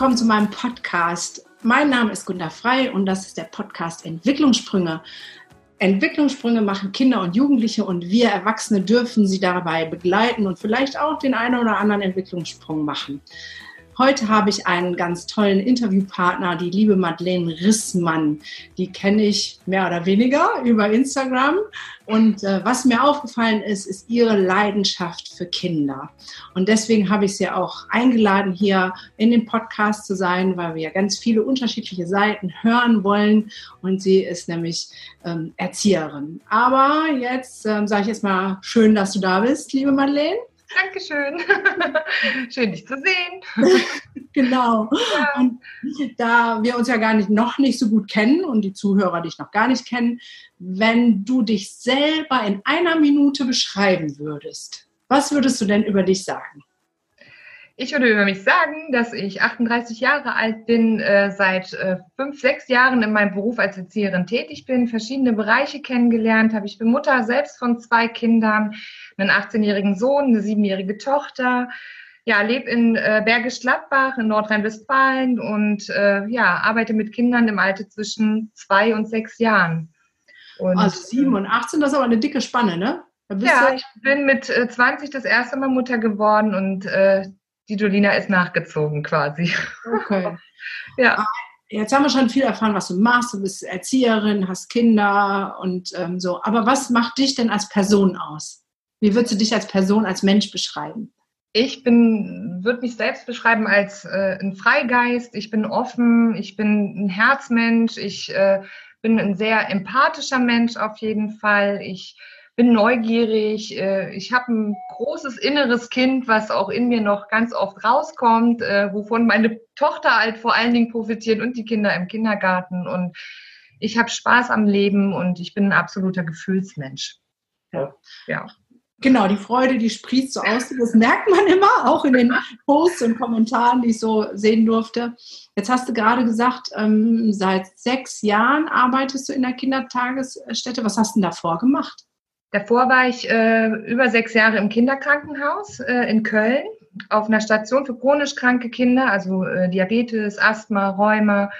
Willkommen zu meinem Podcast. Mein Name ist Gunda Frei und das ist der Podcast Entwicklungssprünge. Entwicklungssprünge machen Kinder und Jugendliche und wir Erwachsene dürfen sie dabei begleiten und vielleicht auch den einen oder anderen Entwicklungssprung machen. Heute habe ich einen ganz tollen Interviewpartner, die liebe Madeleine Rissmann. Die kenne ich mehr oder weniger über Instagram. Und äh, was mir aufgefallen ist, ist ihre Leidenschaft für Kinder. Und deswegen habe ich sie auch eingeladen, hier in dem Podcast zu sein, weil wir ganz viele unterschiedliche Seiten hören wollen. Und sie ist nämlich ähm, Erzieherin. Aber jetzt ähm, sage ich jetzt mal schön, dass du da bist, liebe Madeleine. Dankeschön. Schön, dich zu sehen. genau. Ja. Und da wir uns ja gar nicht, noch nicht so gut kennen und die Zuhörer dich noch gar nicht kennen, wenn du dich selber in einer Minute beschreiben würdest, was würdest du denn über dich sagen? Ich würde über mich sagen, dass ich 38 Jahre alt bin, äh, seit äh, fünf, sechs Jahren in meinem Beruf als Erzieherin tätig bin, verschiedene Bereiche kennengelernt habe. Ich bin Mutter selbst von zwei Kindern, einen 18-jährigen Sohn, eine siebenjährige Tochter. Ja, lebe in äh, Bergisch Gladbach in Nordrhein-Westfalen und äh, ja, arbeite mit Kindern im Alter zwischen zwei und sechs Jahren. Und, also sieben und 18, das ist aber eine dicke Spanne, ne? Ja, ich bin mit 20 äh, das erste Mal Mutter geworden und äh, die Jolina ist nachgezogen quasi. Okay. ja. Ah, jetzt haben wir schon viel erfahren, was du machst. Du bist Erzieherin, hast Kinder und ähm, so. Aber was macht dich denn als Person aus? Wie würdest du dich als Person, als Mensch beschreiben? Ich bin, würde mich selbst beschreiben als äh, ein Freigeist. Ich bin offen. Ich bin ein Herzmensch. Ich äh, bin ein sehr empathischer Mensch auf jeden Fall. Ich bin neugierig, äh, ich habe ein großes inneres Kind, was auch in mir noch ganz oft rauskommt, äh, wovon meine Tochter halt vor allen Dingen profitiert und die Kinder im Kindergarten. Und ich habe Spaß am Leben und ich bin ein absoluter Gefühlsmensch. Ja. ja. Genau, die Freude, die sprießt so aus. Das merkt man immer, auch in den Posts und Kommentaren, die ich so sehen durfte. Jetzt hast du gerade gesagt, ähm, seit sechs Jahren arbeitest du in der Kindertagesstätte. Was hast du denn davor gemacht? Davor war ich äh, über sechs Jahre im Kinderkrankenhaus äh, in Köln auf einer Station für chronisch kranke Kinder, also äh, Diabetes, Asthma, Rheuma.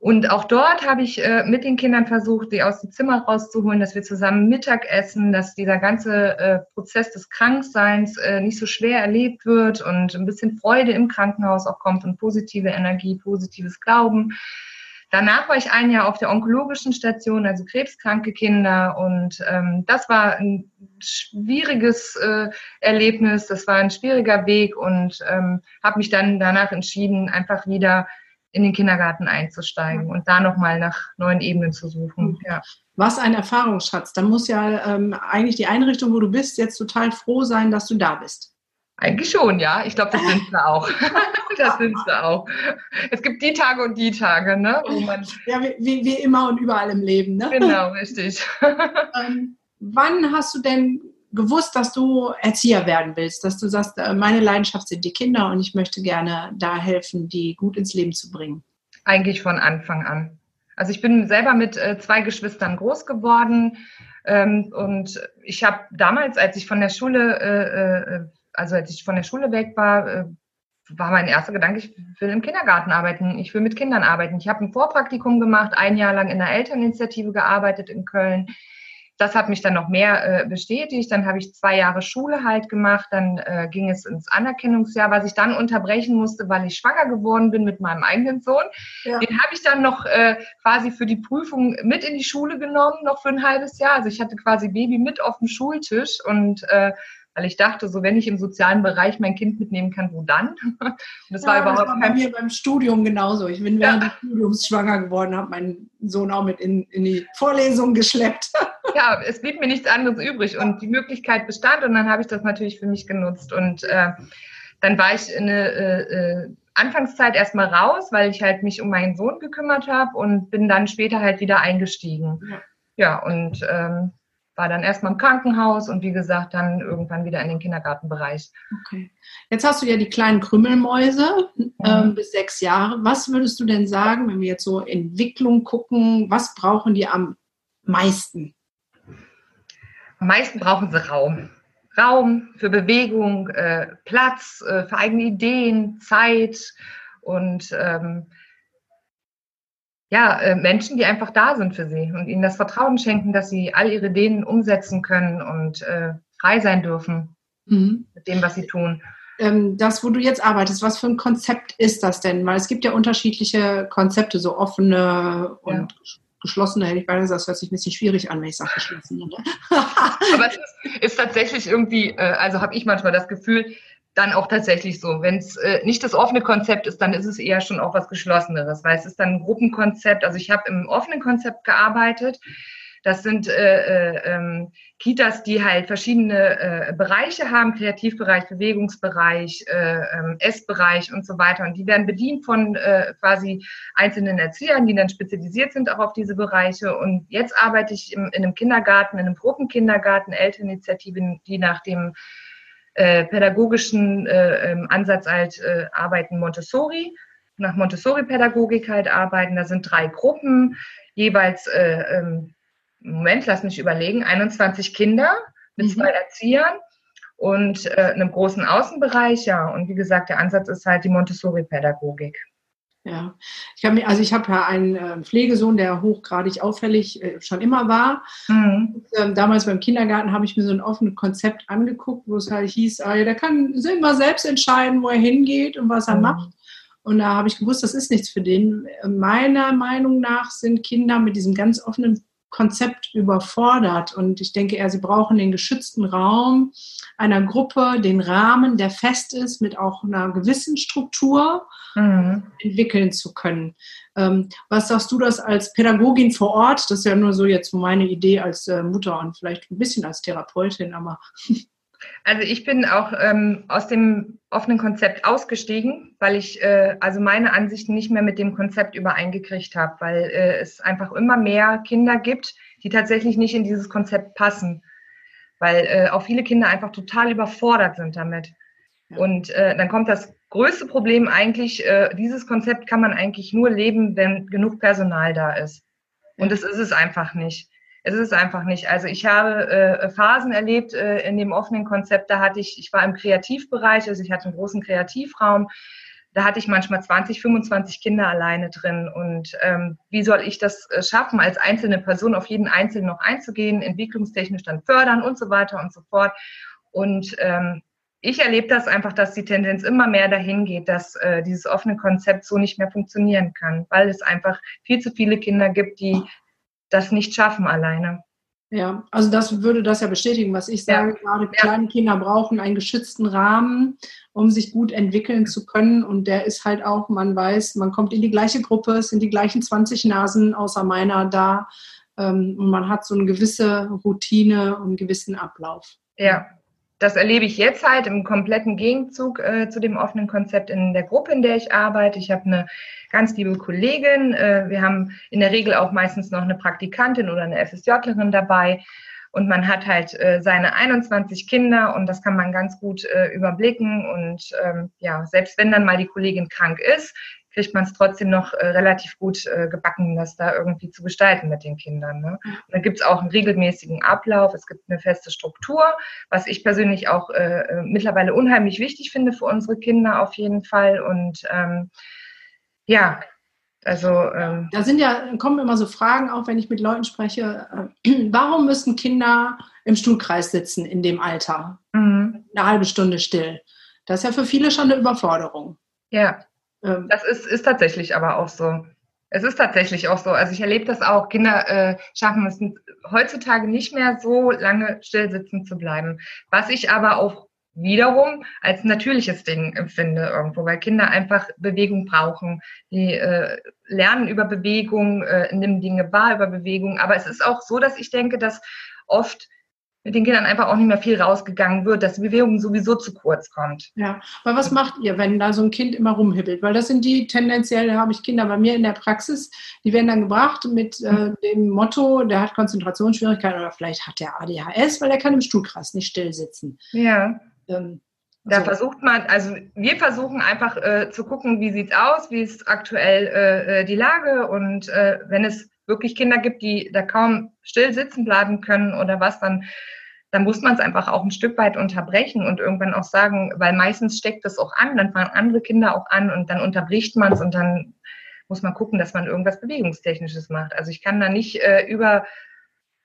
Und auch dort habe ich äh, mit den Kindern versucht, sie aus dem Zimmer rauszuholen, dass wir zusammen Mittag essen, dass dieser ganze äh, Prozess des Krankseins äh, nicht so schwer erlebt wird und ein bisschen Freude im Krankenhaus auch kommt und positive Energie, positives Glauben. Danach war ich ein Jahr auf der onkologischen Station, also krebskranke Kinder. Und ähm, das war ein schwieriges äh, Erlebnis, das war ein schwieriger Weg und ähm, habe mich dann danach entschieden, einfach wieder in den Kindergarten einzusteigen und da nochmal nach neuen Ebenen zu suchen. Ja. Was ein Erfahrungsschatz. Da muss ja ähm, eigentlich die Einrichtung, wo du bist, jetzt total froh sein, dass du da bist. Eigentlich schon, ja. Ich glaube, das sind sie auch. das sind sie auch. Es gibt die Tage und die Tage, ne? Wo man ja, wie, wie immer und überall im Leben, ne? Genau, richtig. ähm, wann hast du denn gewusst, dass du Erzieher werden willst? Dass du sagst, äh, meine Leidenschaft sind die Kinder und ich möchte gerne da helfen, die gut ins Leben zu bringen? Eigentlich von Anfang an. Also ich bin selber mit äh, zwei Geschwistern groß geworden. Ähm, und ich habe damals, als ich von der Schule äh, also als ich von der Schule weg war, war mein erster Gedanke, ich will im Kindergarten arbeiten, ich will mit Kindern arbeiten. Ich habe ein Vorpraktikum gemacht, ein Jahr lang in der Elterninitiative gearbeitet in Köln. Das hat mich dann noch mehr äh, bestätigt. Dann habe ich zwei Jahre Schule halt gemacht. Dann äh, ging es ins Anerkennungsjahr, was ich dann unterbrechen musste, weil ich schwanger geworden bin mit meinem eigenen Sohn. Ja. Den habe ich dann noch äh, quasi für die Prüfung mit in die Schule genommen, noch für ein halbes Jahr. Also ich hatte quasi Baby mit auf dem Schultisch und äh, weil ich dachte, so wenn ich im sozialen Bereich mein Kind mitnehmen kann, wo dann? Und das ja, war überhaupt das war bei mir beim Studium genauso. Ich bin während ja. des Studiums schwanger geworden, habe meinen Sohn auch mit in, in die Vorlesung geschleppt. Ja, es blieb mir nichts anderes übrig und die Möglichkeit bestand und dann habe ich das natürlich für mich genutzt und äh, dann war ich in eine äh, äh, Anfangszeit erstmal raus, weil ich halt mich um meinen Sohn gekümmert habe und bin dann später halt wieder eingestiegen. Ja, ja und ähm, war dann erstmal im Krankenhaus und wie gesagt dann irgendwann wieder in den Kindergartenbereich. Okay. Jetzt hast du ja die kleinen Krümmelmäuse mhm. ähm, bis sechs Jahre. Was würdest du denn sagen, wenn wir jetzt so Entwicklung gucken, was brauchen die am meisten? Am meisten brauchen sie Raum. Raum für Bewegung, äh, Platz äh, für eigene Ideen, Zeit und ähm, ja, äh, Menschen, die einfach da sind für sie und ihnen das Vertrauen schenken, dass sie all ihre Ideen umsetzen können und äh, frei sein dürfen mhm. mit dem, was sie tun. Ähm, das, wo du jetzt arbeitest, was für ein Konzept ist das denn? Weil es gibt ja unterschiedliche Konzepte, so offene und ja. geschlossene, hätte ich beide gesagt, das hört sich ein bisschen schwierig an, wenn ich sage geschlossene. Ne? Aber es ist, ist tatsächlich irgendwie, äh, also habe ich manchmal das Gefühl, dann auch tatsächlich so. Wenn es äh, nicht das offene Konzept ist, dann ist es eher schon auch was Geschlosseneres, weil es ist dann ein Gruppenkonzept. Also ich habe im offenen Konzept gearbeitet. Das sind äh, äh, ähm, Kitas, die halt verschiedene äh, Bereiche haben, Kreativbereich, Bewegungsbereich, äh, äh, Essbereich und so weiter. Und die werden bedient von äh, quasi einzelnen Erziehern, die dann spezialisiert sind auch auf diese Bereiche. Und jetzt arbeite ich im, in einem Kindergarten, in einem Gruppenkindergarten, Elterninitiativen, die nach dem äh, pädagogischen äh, ähm, Ansatz halt äh, arbeiten Montessori, nach Montessori-Pädagogik halt arbeiten. Da sind drei Gruppen, jeweils, äh, ähm, Moment, lass mich überlegen, 21 Kinder mit mhm. zwei Erziehern und äh, einem großen Außenbereich. Ja, und wie gesagt, der Ansatz ist halt die Montessori-Pädagogik. Ja, ich habe also ich habe ja einen äh, Pflegesohn, der hochgradig auffällig äh, schon immer war. Mhm. Und, ähm, damals beim Kindergarten habe ich mir so ein offenes Konzept angeguckt, wo es halt hieß, ah, ja, der kann immer selbst entscheiden, wo er hingeht und was er mhm. macht. Und da habe ich gewusst, das ist nichts für den. Meiner Meinung nach sind Kinder mit diesem ganz offenen Konzept überfordert. Und ich denke eher, sie brauchen den geschützten Raum einer Gruppe, den Rahmen, der fest ist, mit auch einer gewissen Struktur mhm. entwickeln zu können. Ähm, was sagst du das als Pädagogin vor Ort? Das ist ja nur so jetzt meine Idee als äh, Mutter und vielleicht ein bisschen als Therapeutin, aber. Also ich bin auch ähm, aus dem offenen Konzept ausgestiegen, weil ich äh, also meine Ansichten nicht mehr mit dem Konzept übereingekriegt habe, weil äh, es einfach immer mehr Kinder gibt, die tatsächlich nicht in dieses Konzept passen, weil äh, auch viele Kinder einfach total überfordert sind damit. Ja. Und äh, dann kommt das größte Problem eigentlich, äh, dieses Konzept kann man eigentlich nur leben, wenn genug Personal da ist. Und das ist es einfach nicht. Es ist einfach nicht. Also ich habe äh, Phasen erlebt äh, in dem offenen Konzept, da hatte ich, ich war im Kreativbereich, also ich hatte einen großen Kreativraum, da hatte ich manchmal 20, 25 Kinder alleine drin. Und ähm, wie soll ich das äh, schaffen, als einzelne Person auf jeden Einzelnen noch einzugehen, entwicklungstechnisch dann fördern und so weiter und so fort. Und ähm, ich erlebe das einfach, dass die Tendenz immer mehr dahin geht, dass äh, dieses offene Konzept so nicht mehr funktionieren kann, weil es einfach viel zu viele Kinder gibt, die das nicht schaffen alleine. Ja, also das würde das ja bestätigen, was ich sage. Ja. Gerade kleine Kinder brauchen einen geschützten Rahmen, um sich gut entwickeln zu können. Und der ist halt auch, man weiß, man kommt in die gleiche Gruppe, es sind die gleichen 20 Nasen außer meiner da. Ähm, und man hat so eine gewisse Routine und einen gewissen Ablauf. Ja, das erlebe ich jetzt halt im kompletten Gegenzug äh, zu dem offenen Konzept in der Gruppe, in der ich arbeite. Ich habe eine ganz liebe Kollegin. Äh, wir haben in der Regel auch meistens noch eine Praktikantin oder eine FSJlerin dabei. Und man hat halt äh, seine 21 Kinder und das kann man ganz gut äh, überblicken. Und ähm, ja, selbst wenn dann mal die Kollegin krank ist, kriegt man es trotzdem noch äh, relativ gut äh, gebacken, das da irgendwie zu gestalten mit den Kindern. Ne? Und dann gibt es auch einen regelmäßigen Ablauf, es gibt eine feste Struktur, was ich persönlich auch äh, äh, mittlerweile unheimlich wichtig finde für unsere Kinder auf jeden Fall. Und ähm, ja, also ähm, da sind ja kommen immer so Fragen auf, wenn ich mit Leuten spreche. Äh, warum müssen Kinder im Stuhlkreis sitzen in dem Alter? Mhm. Eine halbe Stunde still. Das ist ja für viele schon eine Überforderung. Ja, ähm, das ist, ist tatsächlich aber auch so. Es ist tatsächlich auch so. Also ich erlebe das auch. Kinder äh, schaffen es heutzutage nicht mehr so lange still sitzen zu bleiben. Was ich aber auch wiederum als natürliches Ding empfinde irgendwo, weil Kinder einfach Bewegung brauchen. Die äh, lernen über Bewegung, äh, nehmen Dinge wahr über Bewegung. Aber es ist auch so, dass ich denke, dass oft mit den Kindern einfach auch nicht mehr viel rausgegangen wird, dass die Bewegung sowieso zu kurz kommt. Ja, aber was macht ihr, wenn da so ein Kind immer rumhibbelt? Weil das sind die, tendenziell habe ich Kinder bei mir in der Praxis, die werden dann gebracht mit äh, dem Motto, der hat Konzentrationsschwierigkeiten oder vielleicht hat der ADHS, weil er kann im Stuhlkreis nicht still sitzen. Ja. Ähm, da also versucht man, also wir versuchen einfach äh, zu gucken, wie sieht's aus, wie ist aktuell äh, äh die Lage und äh, wenn es wirklich Kinder gibt, die da kaum still sitzen bleiben können oder was, dann dann muss man es einfach auch ein Stück weit unterbrechen und irgendwann auch sagen, weil meistens steckt das auch an, dann fangen andere Kinder auch an und dann unterbricht man es und dann muss man gucken, dass man irgendwas Bewegungstechnisches macht. Also ich kann da nicht äh, über,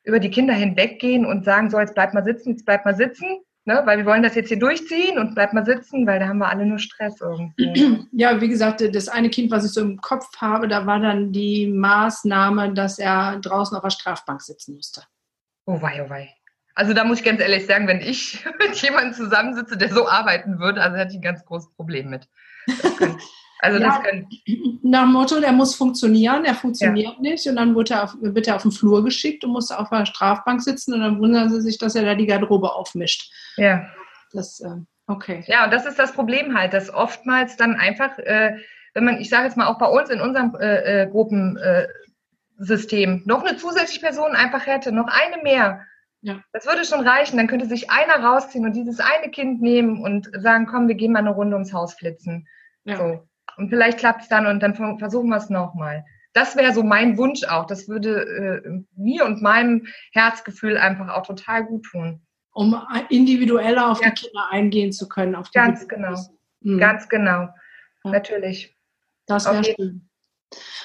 über die Kinder hinweggehen und sagen, so, jetzt bleib mal sitzen, jetzt bleib mal sitzen, ne? weil wir wollen das jetzt hier durchziehen und bleib mal sitzen, weil da haben wir alle nur Stress irgendwie. Ja, wie gesagt, das eine Kind, was ich so im Kopf habe, da war dann die Maßnahme, dass er draußen auf der Strafbank sitzen musste. Oh wei, oh wei. Also da muss ich ganz ehrlich sagen, wenn ich mit jemandem zusammensitze, der so arbeiten würde, also hätte ich ein ganz großes Problem mit. Könnte, also ja, das nach dem Motto, der muss funktionieren, er funktioniert ja. nicht und dann wird er, auf, wird er auf den Flur geschickt und muss auf der Strafbank sitzen und dann wundern sie sich, dass er da die Garderobe aufmischt. Ja. Das, äh, okay. Ja, und das ist das Problem halt, dass oftmals dann einfach, äh, wenn man, ich sage jetzt mal auch bei uns in unserem äh, äh Gruppensystem, noch eine zusätzliche Person einfach hätte, noch eine mehr, ja. Das würde schon reichen. Dann könnte sich einer rausziehen und dieses eine Kind nehmen und sagen, komm, wir gehen mal eine Runde ums Haus flitzen. Ja. So. Und vielleicht klappt es dann und dann versuchen wir es nochmal. Das wäre so mein Wunsch auch. Das würde äh, mir und meinem Herzgefühl einfach auch total gut tun. Um individueller auf ja. die Kinder eingehen zu können. Auf die Ganz genau. Mhm. Ganz genau. Natürlich. Das wäre schön.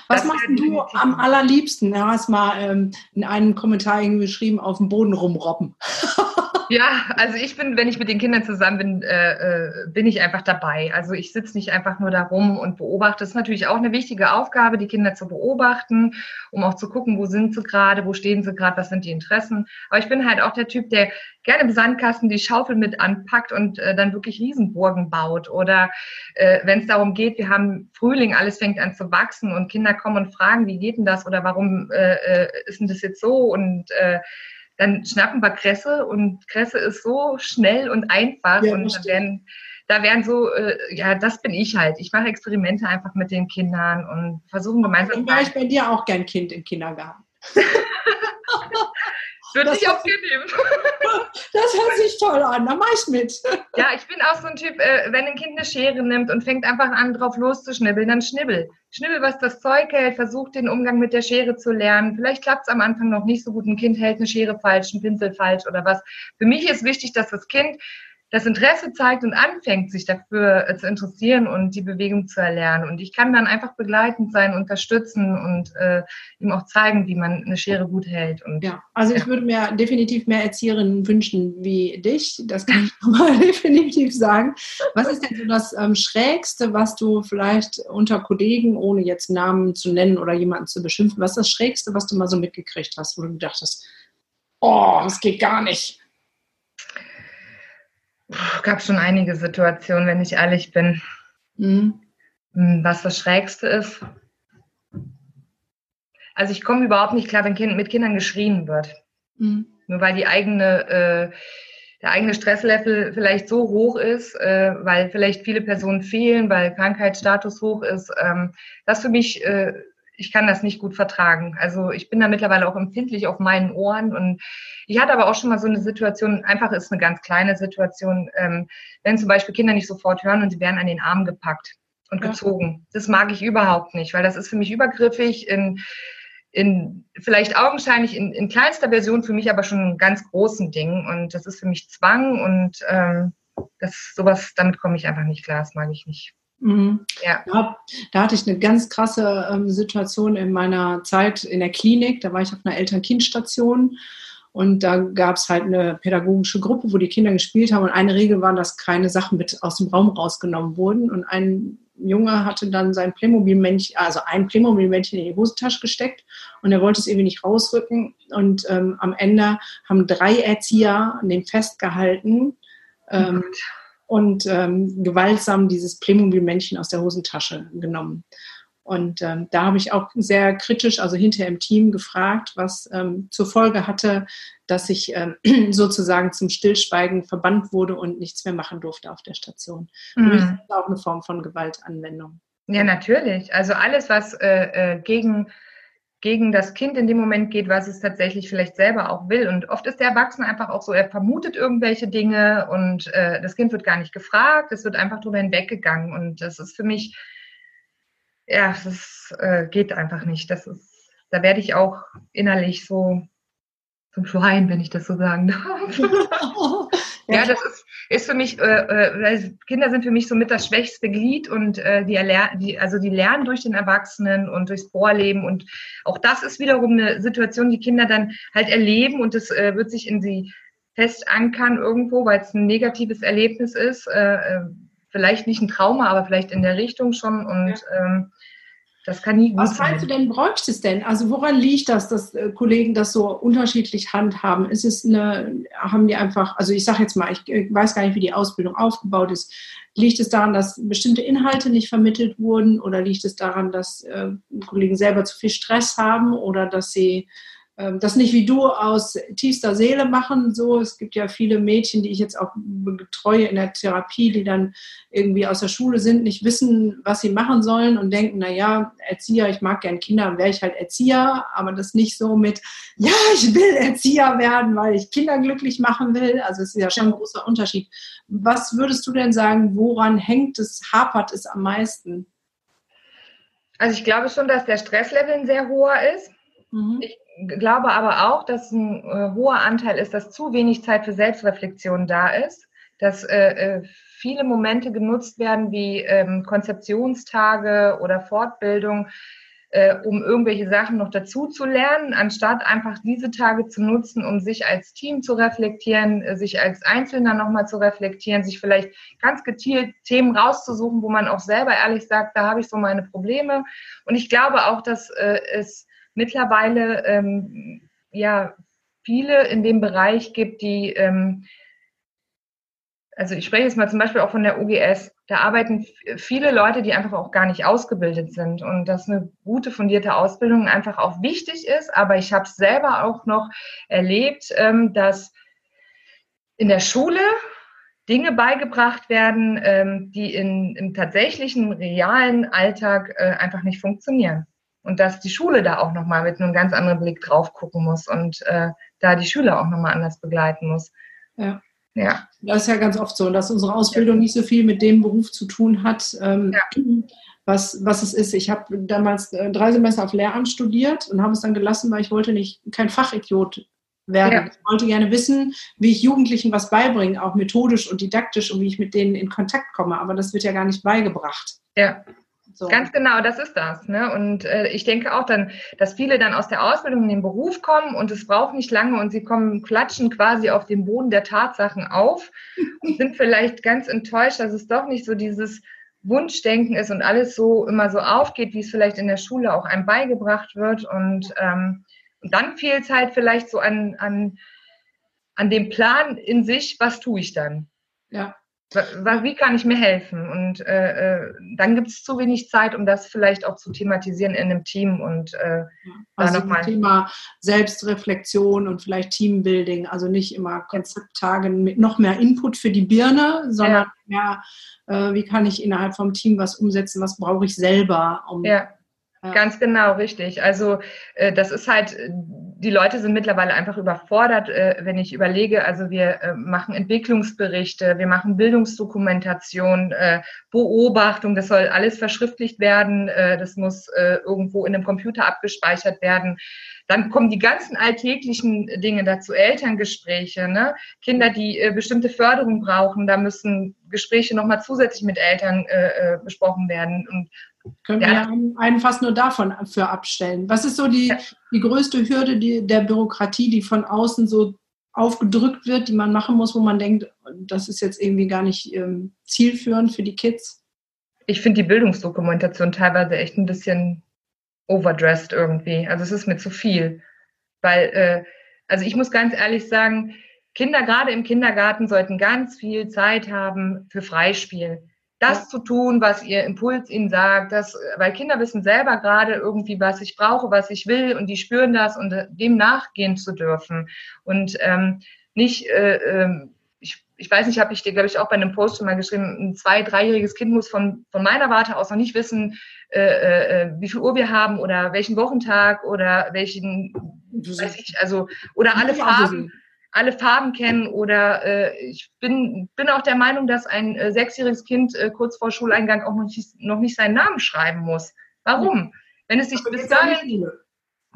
Was machst du am allerliebsten? Du hast mal ähm, in einem Kommentar irgendwie geschrieben, auf dem Boden rumrobben. Ja, also ich bin, wenn ich mit den Kindern zusammen bin, äh, äh, bin ich einfach dabei. Also ich sitze nicht einfach nur da rum und beobachte. Das ist natürlich auch eine wichtige Aufgabe, die Kinder zu beobachten, um auch zu gucken, wo sind sie gerade, wo stehen sie gerade, was sind die Interessen. Aber ich bin halt auch der Typ, der gerne im Sandkasten die Schaufel mit anpackt und äh, dann wirklich Riesenburgen baut. Oder äh, wenn es darum geht, wir haben Frühling, alles fängt an zu wachsen und Kinder kommen und fragen, wie geht denn das oder warum äh, äh ist denn das jetzt so und äh, dann schnappen wir Kresse und Kresse ist so schnell und einfach ja, und da werden, da werden so, äh, ja, das bin ich halt. Ich mache Experimente einfach mit den Kindern und versuchen gemeinsam. Dann wäre ich bei dir auch gern Kind im Kindergarten. Würde ich auch gerne nehmen. Das hört sich toll an, da mach ich mit. Ja, ich bin auch so ein Typ, äh, wenn ein Kind eine Schere nimmt und fängt einfach an, drauf loszuschnibbeln, dann schnibbel. Schnibbel, was das Zeug hält, versuch den Umgang mit der Schere zu lernen. Vielleicht klappt es am Anfang noch nicht so gut. Ein Kind hält eine Schere falsch, einen Pinsel falsch oder was. Für mich ist wichtig, dass das Kind das Interesse zeigt und anfängt, sich dafür äh, zu interessieren und die Bewegung zu erlernen. Und ich kann dann einfach begleitend sein, unterstützen und äh, ihm auch zeigen, wie man eine Schere gut hält. Und, ja, also ich würde mir definitiv mehr Erzieherinnen wünschen wie dich. Das kann ich mal definitiv sagen. Was ist denn so das ähm, Schrägste, was du vielleicht unter Kollegen, ohne jetzt Namen zu nennen oder jemanden zu beschimpfen, was ist das Schrägste, was du mal so mitgekriegt hast, wo du dachtest, oh, das geht gar nicht? Gab schon einige Situationen, wenn ich ehrlich bin. Mhm. Hm, was das Schrägste ist. Also ich komme überhaupt nicht klar, wenn kind, mit Kindern geschrien wird. Mhm. Nur weil die eigene, äh, der eigene Stresslevel vielleicht so hoch ist, äh, weil vielleicht viele Personen fehlen, weil Krankheitsstatus hoch ist. Ähm, das für mich äh, ich kann das nicht gut vertragen. Also ich bin da mittlerweile auch empfindlich auf meinen Ohren und ich hatte aber auch schon mal so eine Situation, einfach ist eine ganz kleine Situation, ähm, wenn zum Beispiel Kinder nicht sofort hören und sie werden an den Arm gepackt und gezogen. Das mag ich überhaupt nicht, weil das ist für mich übergriffig in, in vielleicht augenscheinlich in, in kleinster Version, für mich aber schon ein ganz großen Ding und das ist für mich Zwang und ähm, das sowas, damit komme ich einfach nicht klar, das mag ich nicht. Mhm. Ja. Da, da, hatte ich eine ganz krasse ähm, Situation in meiner Zeit in der Klinik. Da war ich auf einer Eltern-Kind-Station und da gab es halt eine pädagogische Gruppe, wo die Kinder gespielt haben. Und eine Regel war, dass keine Sachen mit aus dem Raum rausgenommen wurden. Und ein Junge hatte dann sein Playmobil-Männchen, also ein Playmobil-Männchen in die Hosentasche gesteckt und er wollte es irgendwie nicht rausrücken. Und ähm, am Ende haben drei Erzieher an dem festgehalten. Ähm, oh und ähm, gewaltsam dieses Playmobil-Männchen aus der Hosentasche genommen. Und ähm, da habe ich auch sehr kritisch, also hinter im Team gefragt, was ähm, zur Folge hatte, dass ich ähm, sozusagen zum Stillschweigen verbannt wurde und nichts mehr machen durfte auf der Station. Mhm. Für mich ist das auch eine Form von Gewaltanwendung. Ja, natürlich. Also alles, was äh, äh, gegen gegen das Kind in dem Moment geht, was es tatsächlich vielleicht selber auch will. Und oft ist der Erwachsene einfach auch so, er vermutet irgendwelche Dinge und äh, das Kind wird gar nicht gefragt, es wird einfach drüber hinweggegangen. Und das ist für mich, ja, das äh, geht einfach nicht. Das ist, da werde ich auch innerlich so zum Schwein, wenn ich das so sagen darf. ja, das ist, ist für mich, äh, äh, Kinder sind für mich somit das schwächste Glied und äh, die, die, also die lernen durch den Erwachsenen und durchs Vorleben und auch das ist wiederum eine Situation, die Kinder dann halt erleben und das äh, wird sich in sie fest ankern irgendwo, weil es ein negatives Erlebnis ist. Äh, äh, vielleicht nicht ein Trauma, aber vielleicht in der Richtung schon und ja. ähm, das kann nie gut Was meinst du denn, bräuchte es denn? Also woran liegt das, dass äh, Kollegen das so unterschiedlich handhaben? Ist es eine, haben die einfach, also ich sage jetzt mal, ich äh, weiß gar nicht, wie die Ausbildung aufgebaut ist. Liegt es daran, dass bestimmte Inhalte nicht vermittelt wurden oder liegt es daran, dass äh, Kollegen selber zu viel Stress haben oder dass sie das nicht wie du aus tiefster Seele machen. So, es gibt ja viele Mädchen, die ich jetzt auch betreue in der Therapie, die dann irgendwie aus der Schule sind, nicht wissen, was sie machen sollen und denken, na ja, Erzieher, ich mag gern Kinder, dann wäre ich halt Erzieher, aber das nicht so mit, ja, ich will Erzieher werden, weil ich Kinder glücklich machen will. Also es ist ja schon ein großer Unterschied. Was würdest du denn sagen, woran hängt es, hapert es am meisten? Also ich glaube schon, dass der Stresslevel ein sehr hoher ist. Mhm. Ich glaube aber auch, dass ein äh, hoher Anteil ist, dass zu wenig Zeit für Selbstreflexion da ist, dass äh, äh, viele Momente genutzt werden wie ähm, Konzeptionstage oder Fortbildung, äh, um irgendwelche Sachen noch dazu zu lernen, anstatt einfach diese Tage zu nutzen, um sich als Team zu reflektieren, äh, sich als Einzelner nochmal zu reflektieren, sich vielleicht ganz gezielt Themen rauszusuchen, wo man auch selber ehrlich sagt, da habe ich so meine Probleme. Und ich glaube auch, dass äh, es mittlerweile ähm, ja viele in dem Bereich gibt, die, ähm, also ich spreche jetzt mal zum Beispiel auch von der UGS, da arbeiten viele Leute, die einfach auch gar nicht ausgebildet sind und dass eine gute, fundierte Ausbildung einfach auch wichtig ist. Aber ich habe es selber auch noch erlebt, ähm, dass in der Schule Dinge beigebracht werden, ähm, die in, im tatsächlichen, realen Alltag äh, einfach nicht funktionieren und dass die Schule da auch nochmal mit einem ganz anderen Blick drauf gucken muss und äh, da die Schüler auch nochmal anders begleiten muss. Ja. Ja. Das ist ja ganz oft so, dass unsere Ausbildung nicht so viel mit dem Beruf zu tun hat, ähm, ja. was, was es ist. Ich habe damals äh, drei Semester auf Lehramt studiert und habe es dann gelassen, weil ich wollte nicht kein Fachidiot werden. Ja. Ich wollte gerne wissen, wie ich Jugendlichen was beibringe, auch methodisch und didaktisch und wie ich mit denen in Kontakt komme. Aber das wird ja gar nicht beigebracht. Ja. So. Ganz genau, das ist das. Ne? Und äh, ich denke auch dann, dass viele dann aus der Ausbildung in den Beruf kommen und es braucht nicht lange und sie kommen, klatschen quasi auf dem Boden der Tatsachen auf und sind vielleicht ganz enttäuscht, dass es doch nicht so dieses Wunschdenken ist und alles so immer so aufgeht, wie es vielleicht in der Schule auch einem beigebracht wird. Und, ähm, und dann fehlt es halt vielleicht so an, an, an dem Plan in sich, was tue ich dann. Ja, wie kann ich mir helfen? Und äh, äh dann gibt es zu wenig Zeit, um das vielleicht auch zu thematisieren in einem Team und äh, also da nochmal. Thema Selbstreflexion und vielleicht Teambuilding, also nicht immer Konzepttage mit noch mehr Input für die Birne, sondern ja. mehr, äh, wie kann ich innerhalb vom Team was umsetzen, was brauche ich selber, um ja. Ganz genau, richtig. Also äh, das ist halt, die Leute sind mittlerweile einfach überfordert, äh, wenn ich überlege, also wir äh, machen Entwicklungsberichte, wir machen Bildungsdokumentation, äh, Beobachtung, das soll alles verschriftlicht werden, äh, das muss äh, irgendwo in einem Computer abgespeichert werden. Dann kommen die ganzen alltäglichen Dinge dazu, Elterngespräche, ne? Kinder, die äh, bestimmte Förderung brauchen, da müssen Gespräche nochmal zusätzlich mit Eltern äh, äh besprochen werden und können ja. wir einen, fast nur davon für abstellen. Was ist so die, ja. die größte Hürde die, der Bürokratie, die von außen so aufgedrückt wird, die man machen muss, wo man denkt, das ist jetzt irgendwie gar nicht ähm, zielführend für die Kids? Ich finde die Bildungsdokumentation teilweise echt ein bisschen overdressed irgendwie. Also es ist mir zu viel. Weil, äh, also ich muss ganz ehrlich sagen, Kinder gerade im Kindergarten sollten ganz viel Zeit haben für Freispiel das zu tun, was ihr Impuls ihnen sagt, das, weil Kinder wissen selber gerade irgendwie, was ich brauche, was ich will und die spüren das und äh, dem nachgehen zu dürfen. Und ähm, nicht, äh, äh, ich, ich weiß nicht, habe ich dir, glaube ich, auch bei einem Post schon mal geschrieben, ein zwei-, dreijähriges Kind muss von, von meiner Warte aus noch nicht wissen, äh, äh, wie viel Uhr wir haben oder welchen Wochentag oder welchen, weiß ich, also, oder alle Farben alle Farben kennen oder äh, ich bin, bin auch der Meinung, dass ein äh, sechsjähriges Kind äh, kurz vor Schuleingang auch noch nicht, noch nicht seinen Namen schreiben muss. Warum? Wenn es sich bis dahin,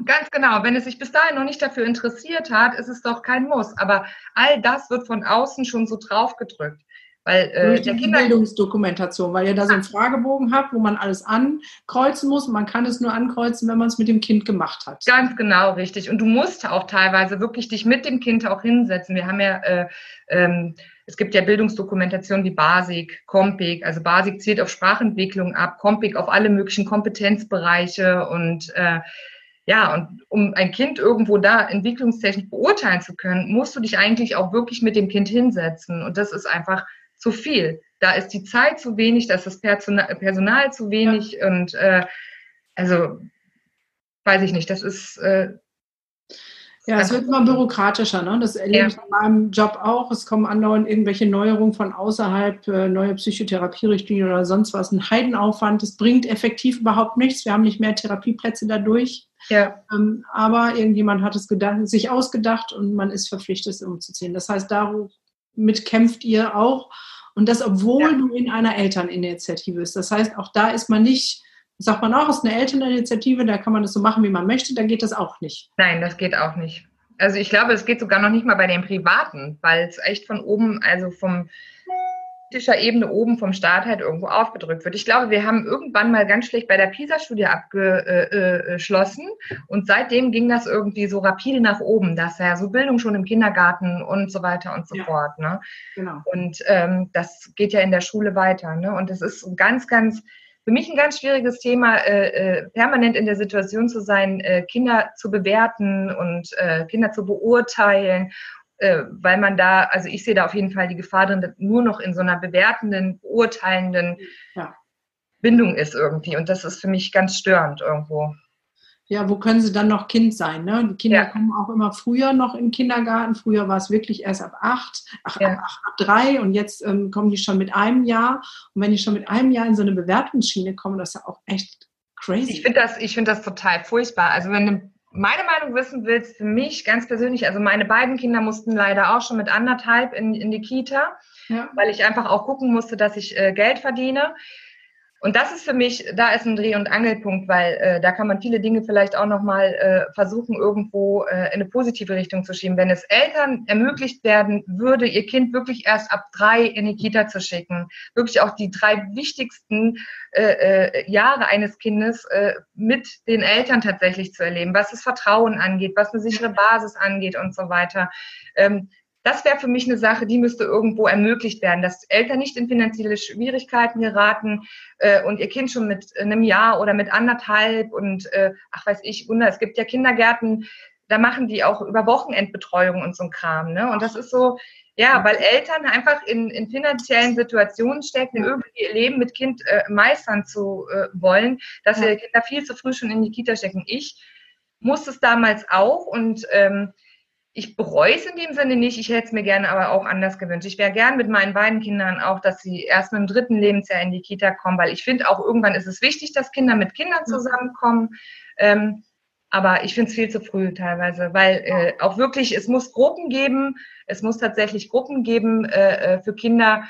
Ganz genau. Wenn es sich bis dahin noch nicht dafür interessiert hat, ist es doch kein Muss. Aber all das wird von außen schon so draufgedrückt. Weil äh, Durch die Kinder Bildungsdokumentation, weil ihr da so einen Fragebogen habt, wo man alles ankreuzen muss. Man kann es nur ankreuzen, wenn man es mit dem Kind gemacht hat. Ganz genau, richtig. Und du musst auch teilweise wirklich dich mit dem Kind auch hinsetzen. Wir haben ja, äh, ähm, es gibt ja Bildungsdokumentation wie BASIC, COMPIC. Also BASIC zielt auf Sprachentwicklung ab, COMPIC auf alle möglichen Kompetenzbereiche und äh, ja, und um ein Kind irgendwo da entwicklungstechnisch beurteilen zu können, musst du dich eigentlich auch wirklich mit dem Kind hinsetzen. Und das ist einfach zu viel. Da ist die Zeit zu wenig, da ist das Personal, Personal zu wenig ja. und äh, also weiß ich nicht, das ist äh, ja, es wird immer bürokratischer. Ne? Das erlebe ja. ich in meinem Job auch. Es kommen andauernd irgendwelche Neuerungen von außerhalb, äh, neue Psychotherapierichtlinien oder sonst was. Ein Heidenaufwand. Das bringt effektiv überhaupt nichts. Wir haben nicht mehr Therapieplätze dadurch. Ja. Ähm, aber irgendjemand hat es gedacht, sich ausgedacht und man ist verpflichtet, es umzuziehen. Das heißt, damit kämpft ihr auch. Und das, obwohl ja. du in einer Elterninitiative bist. Das heißt, auch da ist man nicht, sagt man auch, es ist eine Elterninitiative, da kann man das so machen, wie man möchte, da geht das auch nicht. Nein, das geht auch nicht. Also ich glaube, es geht sogar noch nicht mal bei den Privaten, weil es echt von oben, also vom politischer Ebene oben vom Staat halt irgendwo aufgedrückt wird. Ich glaube, wir haben irgendwann mal ganz schlecht bei der PISA-Studie abgeschlossen und seitdem ging das irgendwie so rapide nach oben, dass ja so Bildung schon im Kindergarten und so weiter und so ja, fort. Ne? Genau. Und ähm, das geht ja in der Schule weiter. Ne? Und es ist ganz, ganz für mich ein ganz schwieriges Thema, äh, äh, permanent in der Situation zu sein, äh, Kinder zu bewerten und äh, Kinder zu beurteilen äh, weil man da, also ich sehe da auf jeden Fall die Gefahr drin, nur noch in so einer bewertenden, beurteilenden ja. Bindung ist irgendwie. Und das ist für mich ganz störend irgendwo. Ja, wo können sie dann noch Kind sein? Ne? Die Kinder ja. kommen auch immer früher noch in den Kindergarten. Früher war es wirklich erst ab acht, ach, ja. ab, ab, drei und jetzt ähm, kommen die schon mit einem Jahr. Und wenn die schon mit einem Jahr in so eine Bewertungsschiene kommen, das ist ja auch echt crazy. Ich finde das, find das total furchtbar. Also wenn eine meine Meinung wissen willst, für mich ganz persönlich, also meine beiden Kinder mussten leider auch schon mit anderthalb in, in die Kita, ja. weil ich einfach auch gucken musste, dass ich äh, Geld verdiene. Und das ist für mich, da ist ein Dreh- und Angelpunkt, weil äh, da kann man viele Dinge vielleicht auch nochmal äh, versuchen, irgendwo äh, in eine positive Richtung zu schieben. Wenn es Eltern ermöglicht werden würde, ihr Kind wirklich erst ab drei in die Kita zu schicken, wirklich auch die drei wichtigsten äh, äh, Jahre eines Kindes äh, mit den Eltern tatsächlich zu erleben, was das Vertrauen angeht, was eine sichere Basis angeht und so weiter. Ähm, das wäre für mich eine Sache, die müsste irgendwo ermöglicht werden, dass Eltern nicht in finanzielle Schwierigkeiten geraten äh, und ihr Kind schon mit einem Jahr oder mit anderthalb und äh, ach weiß ich, Wunder, es gibt ja Kindergärten, da machen die auch über Wochenendbetreuung und so ein Kram. Ne? Und das ist so, ja, weil Eltern einfach in, in finanziellen Situationen stecken, irgendwie ihr Leben mit Kind äh, meistern zu äh, wollen, dass ihre Kinder viel zu früh schon in die Kita stecken. Ich musste es damals auch und ähm, ich bereue es in dem Sinne nicht. Ich hätte es mir gerne aber auch anders gewünscht. Ich wäre gern mit meinen beiden Kindern auch, dass sie erst mit dem dritten Lebensjahr in die Kita kommen, weil ich finde auch irgendwann ist es wichtig, dass Kinder mit Kindern zusammenkommen. Ähm, aber ich finde es viel zu früh teilweise, weil äh, auch wirklich, es muss Gruppen geben, es muss tatsächlich Gruppen geben äh, äh für Kinder.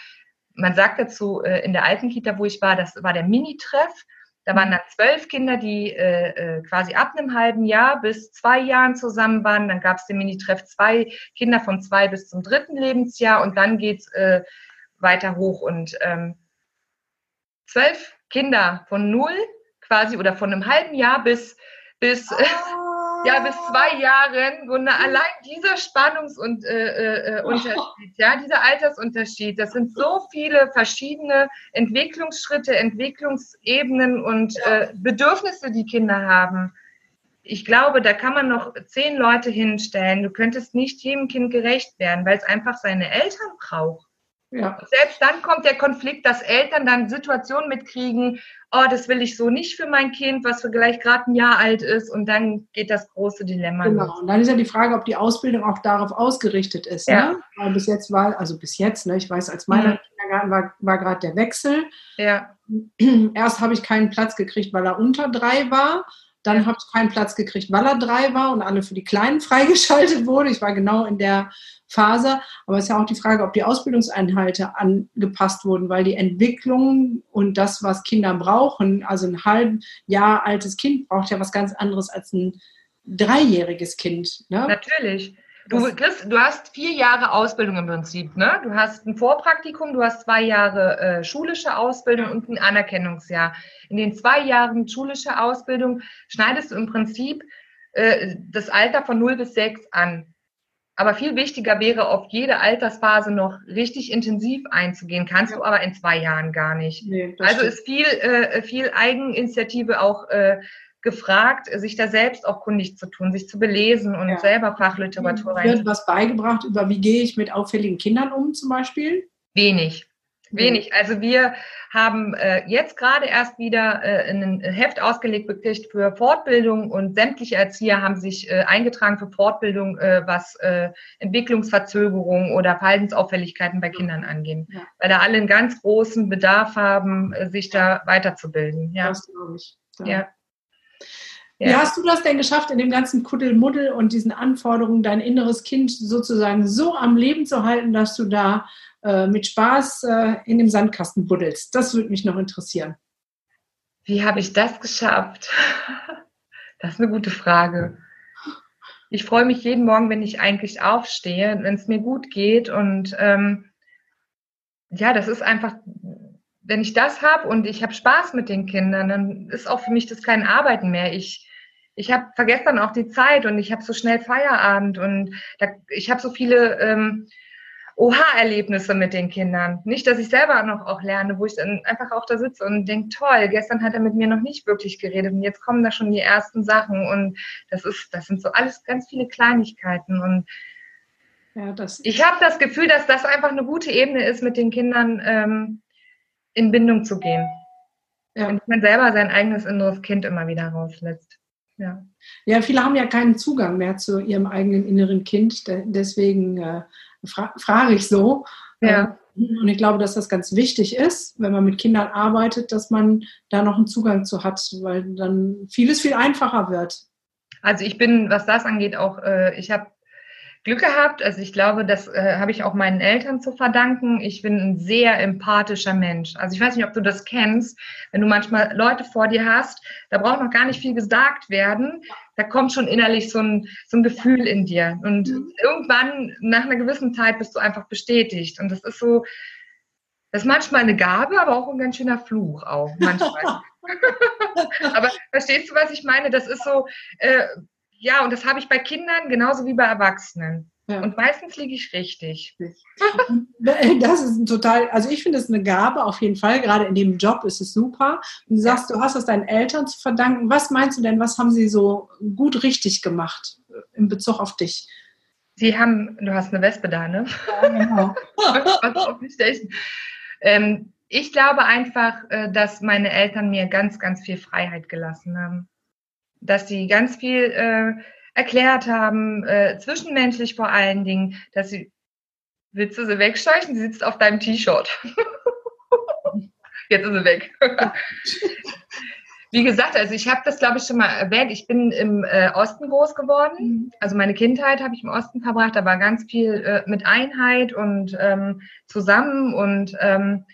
Man sagt dazu, äh, in der alten Kita, wo ich war, das war der Mini-Treff. Da waren dann zwölf Kinder, die äh, äh, quasi ab einem halben Jahr bis zwei Jahren zusammen waren. Dann gab es den Mini-Treff zwei Kinder von zwei bis zum dritten Lebensjahr und dann geht's äh, weiter hoch. Und ähm, zwölf Kinder von null quasi oder von einem halben Jahr bis bis oh ja, bis zwei Jahren, mhm. allein dieser Spannungs- und äh, äh, Unterschied, ja, dieser Altersunterschied, das sind so viele verschiedene Entwicklungsschritte, Entwicklungsebenen und äh, Bedürfnisse, die Kinder haben. Ich glaube, da kann man noch zehn Leute hinstellen. Du könntest nicht jedem Kind gerecht werden, weil es einfach seine Eltern braucht. Ja. selbst dann kommt der Konflikt, dass Eltern dann Situationen mitkriegen, oh, das will ich so nicht für mein Kind, was vielleicht gerade ein Jahr alt ist. Und dann geht das große Dilemma. Genau. Los. Und dann ist ja die Frage, ob die Ausbildung auch darauf ausgerichtet ist. Ja. Ne? Weil bis jetzt war, also bis jetzt, ne, ich weiß, als meiner mhm. Kindergarten war, war gerade der Wechsel. Ja. Erst habe ich keinen Platz gekriegt, weil er unter drei war. Dann ja. habe ich keinen Platz gekriegt, weil er drei war und alle für die Kleinen freigeschaltet wurde. Ich war genau in der Phase. Aber es ist ja auch die Frage, ob die Ausbildungseinhalte angepasst wurden, weil die Entwicklung und das, was Kinder brauchen, also ein halb Jahr altes Kind braucht ja was ganz anderes als ein dreijähriges Kind. Ne? Natürlich. Du, Chris, du hast vier Jahre Ausbildung im Prinzip, ne? Du hast ein Vorpraktikum, du hast zwei Jahre äh, schulische Ausbildung und ein Anerkennungsjahr. In den zwei Jahren schulische Ausbildung schneidest du im Prinzip äh, das Alter von 0 bis 6 an. Aber viel wichtiger wäre, auf jede Altersphase noch richtig intensiv einzugehen. Kannst ja. du aber in zwei Jahren gar nicht. Nee, also stimmt. ist viel, äh, viel Eigeninitiative auch äh, gefragt, sich da selbst auch kundig zu tun, sich zu belesen und ja. selber Fachliteratur rein. Wird was beigebracht über, wie gehe ich mit auffälligen Kindern um zum Beispiel? Wenig. Wenig. Also wir haben äh, jetzt gerade erst wieder äh, ein Heft ausgelegt gekriegt für Fortbildung und sämtliche Erzieher haben sich äh, eingetragen für Fortbildung, äh, was äh, Entwicklungsverzögerungen oder Verhaltensauffälligkeiten bei Kindern angeht. Ja. Weil da alle einen ganz großen Bedarf haben, äh, sich da weiterzubilden. Ja. Das glaube ich. Ja. ja. Ja. Wie hast du das denn geschafft, in dem ganzen Kuddelmuddel und diesen Anforderungen dein inneres Kind sozusagen so am Leben zu halten, dass du da äh, mit Spaß äh, in dem Sandkasten buddelst? Das würde mich noch interessieren. Wie habe ich das geschafft? Das ist eine gute Frage. Ich freue mich jeden Morgen, wenn ich eigentlich aufstehe, wenn es mir gut geht. Und ähm, ja, das ist einfach wenn ich das habe und ich habe Spaß mit den Kindern, dann ist auch für mich das kein Arbeiten mehr. Ich, ich habe vergesse dann auch die Zeit und ich habe so schnell Feierabend und da, ich habe so viele ähm, Oha-Erlebnisse mit den Kindern. Nicht, dass ich selber noch auch lerne, wo ich dann einfach auch da sitze und denke, toll, gestern hat er mit mir noch nicht wirklich geredet und jetzt kommen da schon die ersten Sachen und das ist, das sind so alles ganz viele Kleinigkeiten und ja, das ich habe das Gefühl, dass das einfach eine gute Ebene ist, mit den Kindern ähm, in Bindung zu gehen. Ja. Und man selber sein eigenes inneres Kind immer wieder rauslässt. Ja. ja, viele haben ja keinen Zugang mehr zu ihrem eigenen inneren Kind. Deswegen äh, fra frage ich so. Ja. Ähm, und ich glaube, dass das ganz wichtig ist, wenn man mit Kindern arbeitet, dass man da noch einen Zugang zu hat, weil dann vieles viel einfacher wird. Also ich bin, was das angeht, auch, äh, ich habe Glück gehabt. Also ich glaube, das äh, habe ich auch meinen Eltern zu verdanken. Ich bin ein sehr empathischer Mensch. Also ich weiß nicht, ob du das kennst, wenn du manchmal Leute vor dir hast, da braucht noch gar nicht viel gesagt werden. Da kommt schon innerlich so ein, so ein Gefühl in dir. Und mhm. irgendwann, nach einer gewissen Zeit, bist du einfach bestätigt. Und das ist so, das ist manchmal eine Gabe, aber auch ein ganz schöner Fluch auch manchmal. aber verstehst du, was ich meine? Das ist so, äh, ja, und das habe ich bei Kindern genauso wie bei Erwachsenen. Ja. Und meistens liege ich richtig. Das ist total, also ich finde es eine Gabe auf jeden Fall. Gerade in dem Job ist es super. Und du sagst, du hast es deinen Eltern zu verdanken. Was meinst du denn, was haben sie so gut richtig gemacht in Bezug auf dich? Sie haben, du hast eine Wespe da, ne? Ja, genau. ähm, ich glaube einfach, äh, dass meine Eltern mir ganz, ganz viel Freiheit gelassen haben dass sie ganz viel äh, erklärt haben, äh, zwischenmenschlich vor allen Dingen, dass sie, willst du sie wegscheuchen? Sie sitzt auf deinem T-Shirt. Jetzt ist sie weg. Wie gesagt, also ich habe das, glaube ich, schon mal erwähnt. Ich bin im äh, Osten groß geworden. Mhm. Also meine Kindheit habe ich im Osten verbracht. Da war ganz viel äh, mit Einheit und ähm, zusammen und ähm,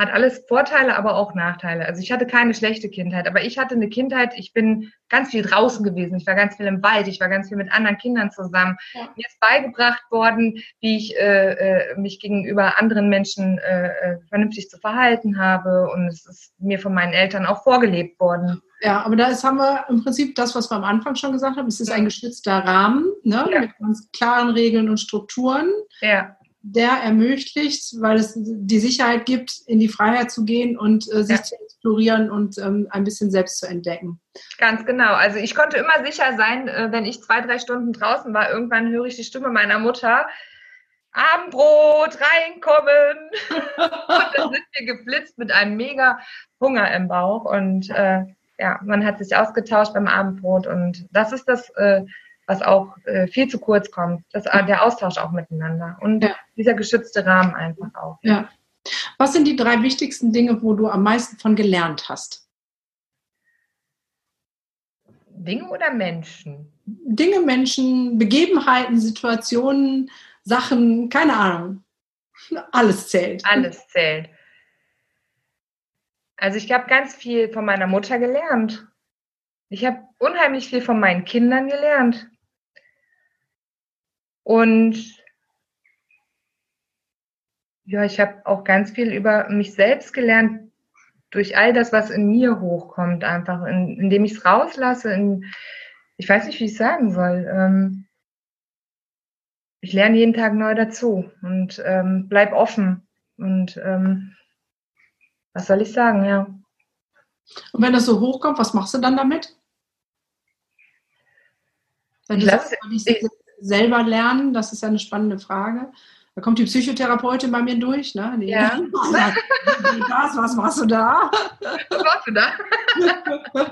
hat alles Vorteile, aber auch Nachteile. Also ich hatte keine schlechte Kindheit, aber ich hatte eine Kindheit, ich bin ganz viel draußen gewesen, ich war ganz viel im Wald, ich war ganz viel mit anderen Kindern zusammen. Ja. Mir ist beigebracht worden, wie ich äh, äh, mich gegenüber anderen Menschen äh, äh, vernünftig zu verhalten habe und es ist mir von meinen Eltern auch vorgelebt worden. Ja, aber da ist, haben wir im Prinzip das, was wir am Anfang schon gesagt haben. Es ist ein geschützter Rahmen ne, ja. mit ganz klaren Regeln und Strukturen. Ja der ermöglicht, weil es die Sicherheit gibt, in die Freiheit zu gehen und äh, sich ja. zu explorieren und ähm, ein bisschen selbst zu entdecken. Ganz genau. Also ich konnte immer sicher sein, äh, wenn ich zwei, drei Stunden draußen war, irgendwann höre ich die Stimme meiner Mutter. Abendbrot, reinkommen. und dann sind wir geflitzt mit einem mega Hunger im Bauch. Und äh, ja, man hat sich ausgetauscht beim Abendbrot. Und das ist das, äh, was auch äh, viel zu kurz kommt. Das, der Austausch auch miteinander und ja. dieser geschützte Rahmen einfach auch. Ja. Was sind die drei wichtigsten Dinge, wo du am meisten von gelernt hast? Dinge oder Menschen? Dinge, Menschen, Begebenheiten, Situationen, Sachen, keine Ahnung. Alles zählt. Alles zählt. Also ich habe ganz viel von meiner Mutter gelernt Ich habe unheimlich viel von meinen Kindern gelernt. Und ja, ich habe auch ganz viel über mich selbst gelernt, durch all das, was in mir hochkommt, einfach, in, indem ich es rauslasse. In, ich weiß nicht, wie ich es sagen soll. Ähm, ich lerne jeden Tag neu dazu und ähm, bleib offen. Und ähm, was soll ich sagen, ja. Und wenn das so hochkommt, was machst du dann damit? Wenn du sagst, ich selber lernen, das ist ja eine spannende Frage. Da kommt die Psychotherapeutin bei mir durch, ne? Die ja. was, was machst du da? Was machst du da?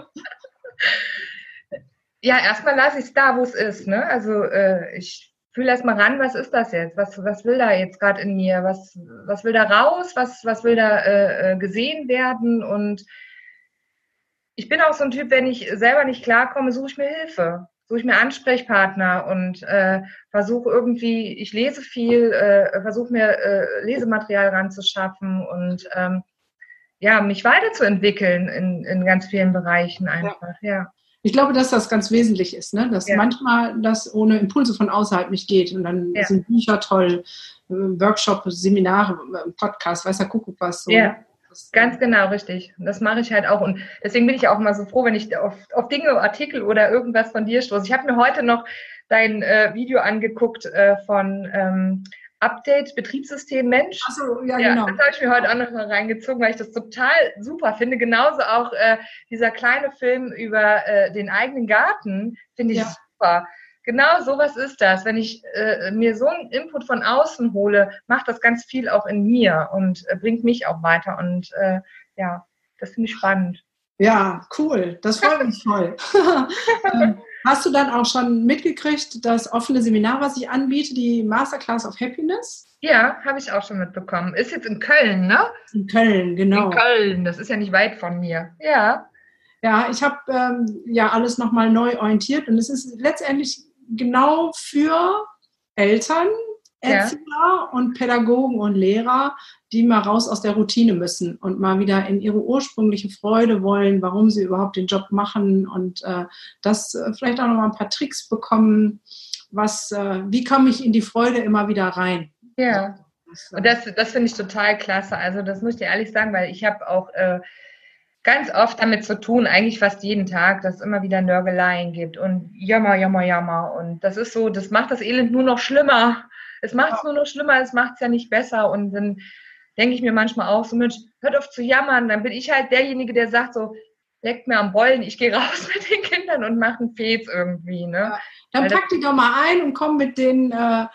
ja, erstmal lasse ich es da, wo es ist. Ne? Also äh, ich fühle erstmal ran, was ist das jetzt? Was, was will da jetzt gerade in mir? Was, was will da raus? Was, was will da äh, äh gesehen werden? Und ich bin auch so ein Typ, wenn ich selber nicht klarkomme, suche ich mir Hilfe suche ich mir Ansprechpartner und äh, versuche irgendwie, ich lese viel, äh, versuche mir äh, Lesematerial ranzuschaffen und ähm, ja, mich weiterzuentwickeln in, in ganz vielen Bereichen einfach, ja. ja. Ich glaube, dass das ganz wesentlich ist, ne? dass ja. manchmal das ohne Impulse von außerhalb nicht geht. Und dann ja. sind Bücher toll, äh, Workshop, Seminare, äh, Podcast, weiß der Kuckuck was. So. Ja. Ganz genau, richtig. Das mache ich halt auch. Und deswegen bin ich auch immer so froh, wenn ich auf, auf Dinge, Artikel oder irgendwas von dir stoße. Ich habe mir heute noch dein äh, Video angeguckt äh, von ähm, Update Betriebssystem Mensch. Achso, ja, ja, genau. Das habe ich mir heute auch noch mal reingezogen, weil ich das total super finde. Genauso auch äh, dieser kleine Film über äh, den eigenen Garten finde ich ja. super. Genau sowas ist das. Wenn ich äh, mir so einen Input von außen hole, macht das ganz viel auch in mir und äh, bringt mich auch weiter. Und äh, ja, das finde ich spannend. Ja, cool. Das freut mich voll. Ähm, hast du dann auch schon mitgekriegt, das offene Seminar, was ich anbiete, die Masterclass of Happiness? Ja, habe ich auch schon mitbekommen. Ist jetzt in Köln, ne? In Köln, genau. In Köln, das ist ja nicht weit von mir. Ja. Ja, ich habe ähm, ja alles nochmal neu orientiert und es ist letztendlich genau für Eltern, Erzieher ja. und Pädagogen und Lehrer, die mal raus aus der Routine müssen und mal wieder in ihre ursprüngliche Freude wollen, warum sie überhaupt den Job machen und äh, das äh, vielleicht auch noch mal ein paar Tricks bekommen, was, äh, wie komme ich in die Freude immer wieder rein. Ja. Und das, das finde ich total klasse. Also das muss ich dir ehrlich sagen, weil ich habe auch äh, ganz oft damit zu tun, eigentlich fast jeden Tag, dass es immer wieder Nörgeleien gibt und jammer, jammer, jammer. Und das ist so, das macht das Elend nur noch schlimmer. Es macht es nur noch schlimmer, es macht es ja nicht besser. Und dann denke ich mir manchmal auch so, Mensch, hört auf zu jammern. Dann bin ich halt derjenige, der sagt so, leckt mir am Bollen, ich gehe raus mit den Kindern und mache einen Fez irgendwie. Ne? Ja, dann pack die doch mal ein und komm mit den äh,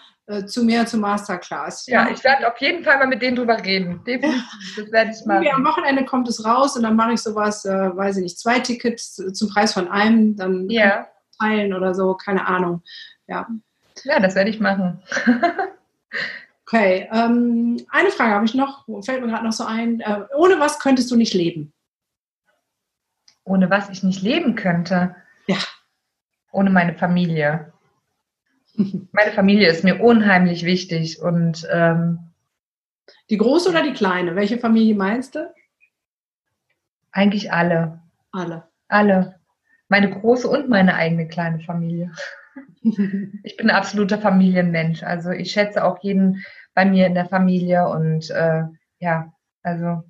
zu mir zur Masterclass. Ja, ich werde auf jeden Fall mal mit denen drüber reden. Definitiv. Das werde ich machen. Ja, am Wochenende kommt es raus und dann mache ich sowas, äh, weiß ich nicht, zwei Tickets zum Preis von einem, dann ja. teilen oder so, keine Ahnung. Ja, ja das werde ich machen. okay, ähm, eine Frage habe ich noch, fällt mir gerade noch so ein. Äh, ohne was könntest du nicht leben? Ohne was ich nicht leben könnte? Ja. Ohne meine Familie. Meine Familie ist mir unheimlich wichtig und ähm, die große oder die kleine? Welche Familie meinst du? Eigentlich alle. Alle. Alle. Meine große und meine eigene kleine Familie. ich bin ein absoluter Familienmensch. Also ich schätze auch jeden bei mir in der Familie und äh, ja, also.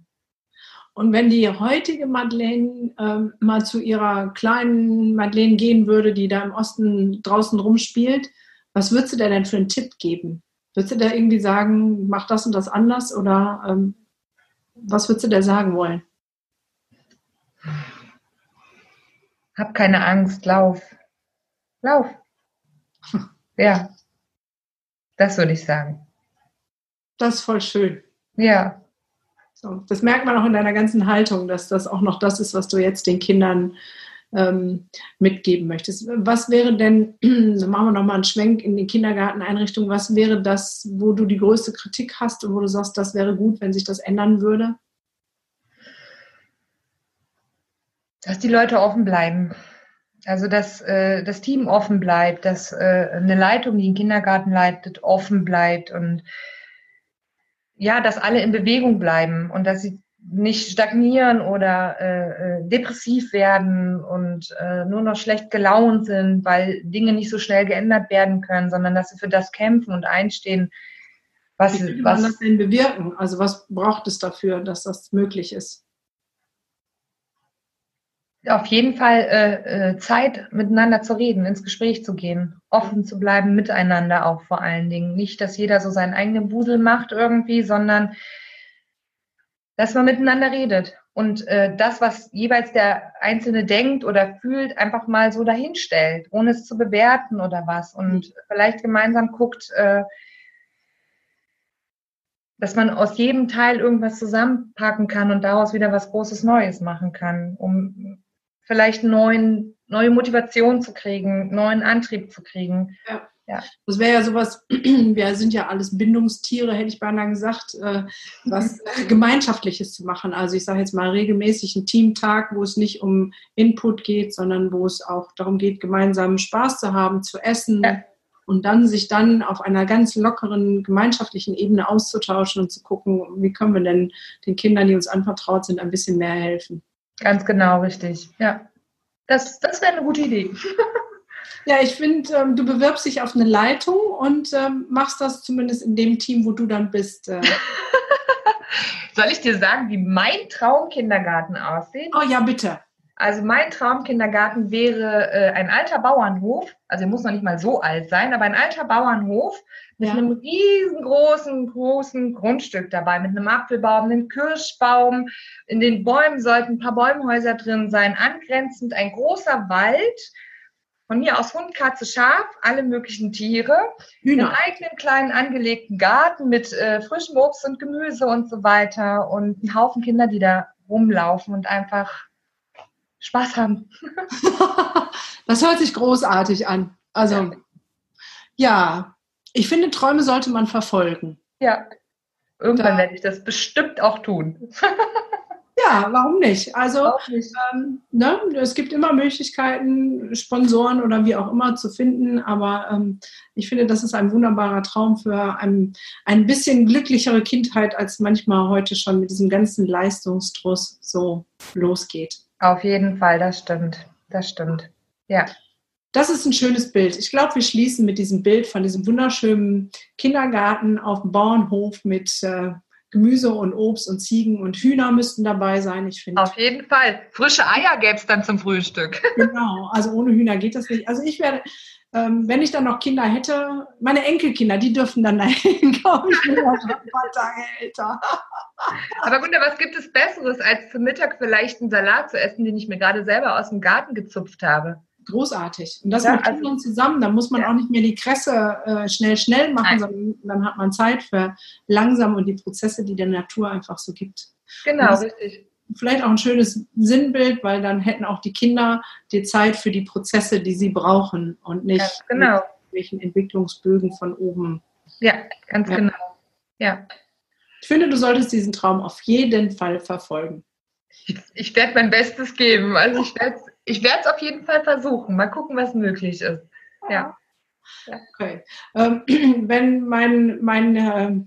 Und wenn die heutige Madeleine ähm, mal zu ihrer kleinen Madeleine gehen würde, die da im Osten draußen rumspielt, was würdest du dir denn für einen Tipp geben? Würdest du da irgendwie sagen, mach das und das anders oder ähm, was würdest du dir sagen wollen? Hab keine Angst, lauf. Lauf. ja, das würde ich sagen. Das ist voll schön. Ja. So, das merkt man auch in deiner ganzen Haltung, dass das auch noch das ist, was du jetzt den Kindern ähm, mitgeben möchtest. Was wäre denn, dann machen wir nochmal einen Schwenk in die Kindergarteneinrichtung, was wäre das, wo du die größte Kritik hast und wo du sagst, das wäre gut, wenn sich das ändern würde? Dass die Leute offen bleiben. Also dass äh, das Team offen bleibt, dass äh, eine Leitung, die den Kindergarten leitet, offen bleibt und ja, dass alle in Bewegung bleiben und dass sie nicht stagnieren oder äh, äh, depressiv werden und äh, nur noch schlecht gelaunt sind, weil Dinge nicht so schnell geändert werden können, sondern dass sie für das kämpfen und einstehen, was, Wie kann man das denn bewirken? Also was braucht es dafür, dass das möglich ist? Auf jeden Fall äh, äh, Zeit miteinander zu reden, ins Gespräch zu gehen, offen zu bleiben miteinander auch vor allen Dingen. Nicht, dass jeder so seinen eigenen Busel macht irgendwie, sondern dass man miteinander redet und äh, das, was jeweils der Einzelne denkt oder fühlt, einfach mal so dahinstellt, ohne es zu bewerten oder was. Und vielleicht gemeinsam guckt, äh, dass man aus jedem Teil irgendwas zusammenpacken kann und daraus wieder was Großes Neues machen kann, um vielleicht neuen, neue Motivation zu kriegen, neuen Antrieb zu kriegen. Ja. Ja. Das wäre ja sowas, wir sind ja alles Bindungstiere, hätte ich beinahe gesagt, äh, was Gemeinschaftliches zu machen. Also ich sage jetzt mal regelmäßig einen Teamtag, wo es nicht um Input geht, sondern wo es auch darum geht, gemeinsam Spaß zu haben, zu essen, ja und dann sich dann auf einer ganz lockeren gemeinschaftlichen Ebene auszutauschen und zu gucken, wie können wir denn den Kindern, die uns anvertraut sind, ein bisschen mehr helfen. Ganz genau, richtig. Ja. Das, das wäre eine gute Idee. Ja, ich finde, ähm, du bewirbst dich auf eine Leitung und ähm, machst das zumindest in dem Team, wo du dann bist. Äh. Soll ich dir sagen, wie mein Traumkindergarten aussieht? Oh ja, bitte. Also mein Traumkindergarten wäre äh, ein alter Bauernhof, also er muss noch nicht mal so alt sein, aber ein alter Bauernhof mit ja. einem riesengroßen, großen Grundstück dabei, mit einem Apfelbaum, einem Kirschbaum. In den Bäumen sollten ein paar Bäumhäuser drin sein, angrenzend ein großer Wald. Von mir aus Hund, Katze, Schaf, alle möglichen Tiere. Hühner. Einen eigenen kleinen angelegten Garten mit äh, frischem Obst und Gemüse und so weiter und einen Haufen Kinder, die da rumlaufen und einfach Spaß haben. das hört sich großartig an. Also, ja, ich finde, Träume sollte man verfolgen. Ja, irgendwann da. werde ich das bestimmt auch tun. ja, warum nicht? Also, nicht. Ähm, ne, es gibt immer Möglichkeiten, Sponsoren oder wie auch immer zu finden, aber ähm, ich finde, das ist ein wunderbarer Traum für ein, ein bisschen glücklichere Kindheit, als manchmal heute schon mit diesem ganzen Leistungsdruss so losgeht. Auf jeden Fall, das stimmt. Das stimmt. Ja. Das ist ein schönes Bild. Ich glaube, wir schließen mit diesem Bild von diesem wunderschönen Kindergarten auf dem Bauernhof mit äh, Gemüse und Obst und Ziegen und Hühner müssten dabei sein. Ich finde. Auf jeden Fall. Frische Eier gäbe es dann zum Frühstück. Genau. Also ohne Hühner geht das nicht. Also ich werde, ähm, wenn ich dann noch Kinder hätte, meine Enkelkinder, die dürfen dann dahin, glaube ich, bin auch schon ein paar Tage älter. Aber Gunda, was gibt es Besseres, als zum Mittag vielleicht einen Salat zu essen, den ich mir gerade selber aus dem Garten gezupft habe? Großartig. Und das ja, mit Kindern also, zusammen, da muss man ja. auch nicht mehr die Kresse äh, schnell, schnell machen, Nein. sondern dann hat man Zeit für langsam und die Prozesse, die der Natur einfach so gibt. Genau, richtig vielleicht auch ein schönes Sinnbild, weil dann hätten auch die Kinder die Zeit für die Prozesse, die sie brauchen und nicht ganz genau. welchen Entwicklungsbögen von oben. Ja, ganz ja. genau. Ja. Ich finde, du solltest diesen Traum auf jeden Fall verfolgen. Ich, ich werde mein Bestes geben. Also ich werde ich es auf jeden Fall versuchen. Mal gucken, was möglich ist. Ja. Okay. Ähm, wenn mein, mein äh,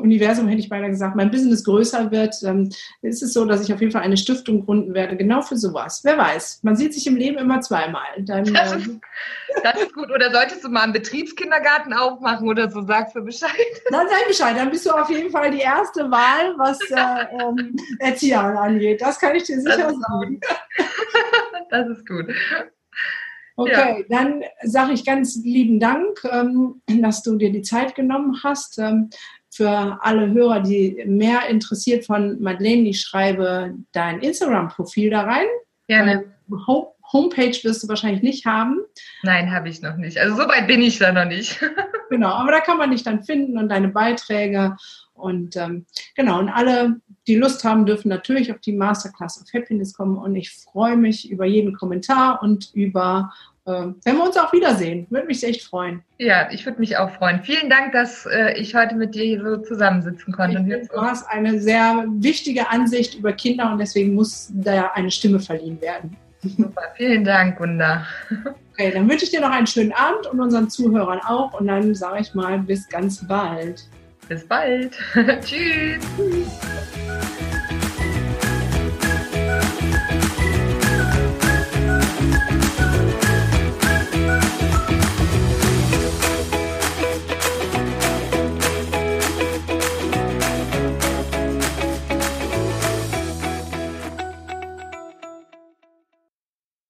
Universum, hätte ich beinahe gesagt, mein Business größer wird, ähm, ist es so, dass ich auf jeden Fall eine Stiftung gründen werde, genau für sowas. Wer weiß, man sieht sich im Leben immer zweimal. Dann, das, ist, das ist gut. Oder solltest du mal einen Betriebskindergarten aufmachen oder so, sagst du Bescheid. Dann sag Bescheid, dann bist du auf jeden Fall die erste Wahl, was äh, ähm, Erzieher angeht. Das kann ich dir sicher sagen. Das ist gut. Okay, ja. dann sage ich ganz lieben Dank, ähm, dass du dir die Zeit genommen hast. Für alle Hörer, die mehr interessiert von Madeleine, ich schreibe dein Instagram-Profil da rein. Gerne. Homepage wirst du wahrscheinlich nicht haben. Nein, habe ich noch nicht. Also so weit bin ich da noch nicht. genau, aber da kann man dich dann finden und deine Beiträge. Und ähm, genau, und alle, die Lust haben, dürfen natürlich auf die Masterclass of Happiness kommen. Und ich freue mich über jeden Kommentar und über wenn wir uns auch wiedersehen. Würde mich echt freuen. Ja, ich würde mich auch freuen. Vielen Dank, dass äh, ich heute mit dir hier so zusammensitzen konnte. Ich, du hast eine sehr wichtige Ansicht über Kinder und deswegen muss da eine Stimme verliehen werden. Super, vielen Dank, Gunda. Okay, dann wünsche ich dir noch einen schönen Abend und unseren Zuhörern auch und dann sage ich mal bis ganz bald. Bis bald. Tschüss.